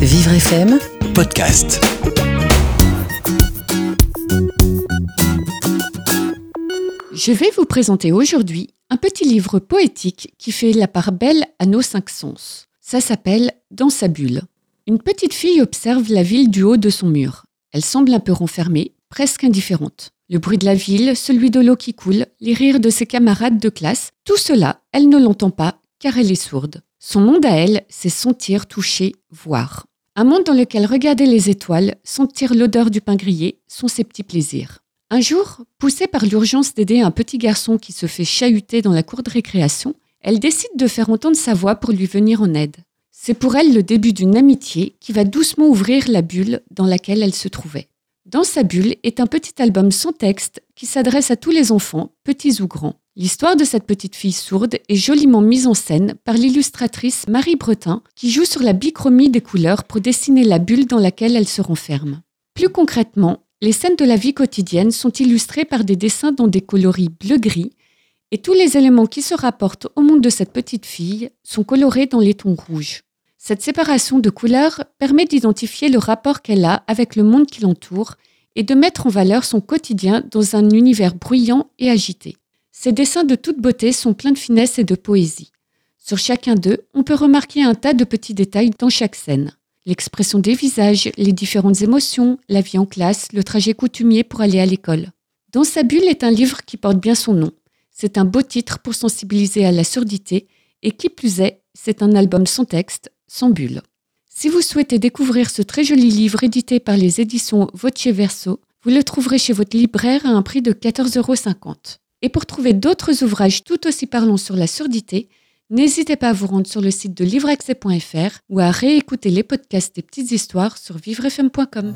Vivre FM podcast. Je vais vous présenter aujourd'hui un petit livre poétique qui fait la part belle à nos cinq sens. Ça s'appelle Dans sa bulle. Une petite fille observe la ville du haut de son mur. Elle semble un peu renfermée, presque indifférente. Le bruit de la ville, celui de l'eau qui coule, les rires de ses camarades de classe, tout cela, elle ne l'entend pas car elle est sourde. Son monde à elle, c'est sentir, toucher, voir. Un monde dans lequel regarder les étoiles, sentir l'odeur du pain grillé sont ses petits plaisirs. Un jour, poussée par l'urgence d'aider un petit garçon qui se fait chahuter dans la cour de récréation, elle décide de faire entendre sa voix pour lui venir en aide. C'est pour elle le début d'une amitié qui va doucement ouvrir la bulle dans laquelle elle se trouvait. Dans sa bulle est un petit album sans texte qui s'adresse à tous les enfants, petits ou grands. L'histoire de cette petite fille sourde est joliment mise en scène par l'illustratrice Marie Bretin qui joue sur la bichromie des couleurs pour dessiner la bulle dans laquelle elle se renferme. Plus concrètement, les scènes de la vie quotidienne sont illustrées par des dessins dans des coloris bleu-gris et tous les éléments qui se rapportent au monde de cette petite fille sont colorés dans les tons rouges. Cette séparation de couleurs permet d'identifier le rapport qu'elle a avec le monde qui l'entoure et de mettre en valeur son quotidien dans un univers bruyant et agité. Ces dessins de toute beauté sont pleins de finesse et de poésie. Sur chacun d'eux, on peut remarquer un tas de petits détails dans chaque scène l'expression des visages, les différentes émotions, la vie en classe, le trajet coutumier pour aller à l'école. Dans sa bulle est un livre qui porte bien son nom. C'est un beau titre pour sensibiliser à la surdité et qui plus est, c'est un album sans texte, sans bulle. Si vous souhaitez découvrir ce très joli livre édité par les éditions Voce Verso, vous le trouverez chez votre libraire à un prix de 14,50 euros. Et pour trouver d'autres ouvrages tout aussi parlants sur la surdité, N'hésitez pas à vous rendre sur le site de livreaccès.fr ou à réécouter les podcasts des petites histoires sur vivrefm.com.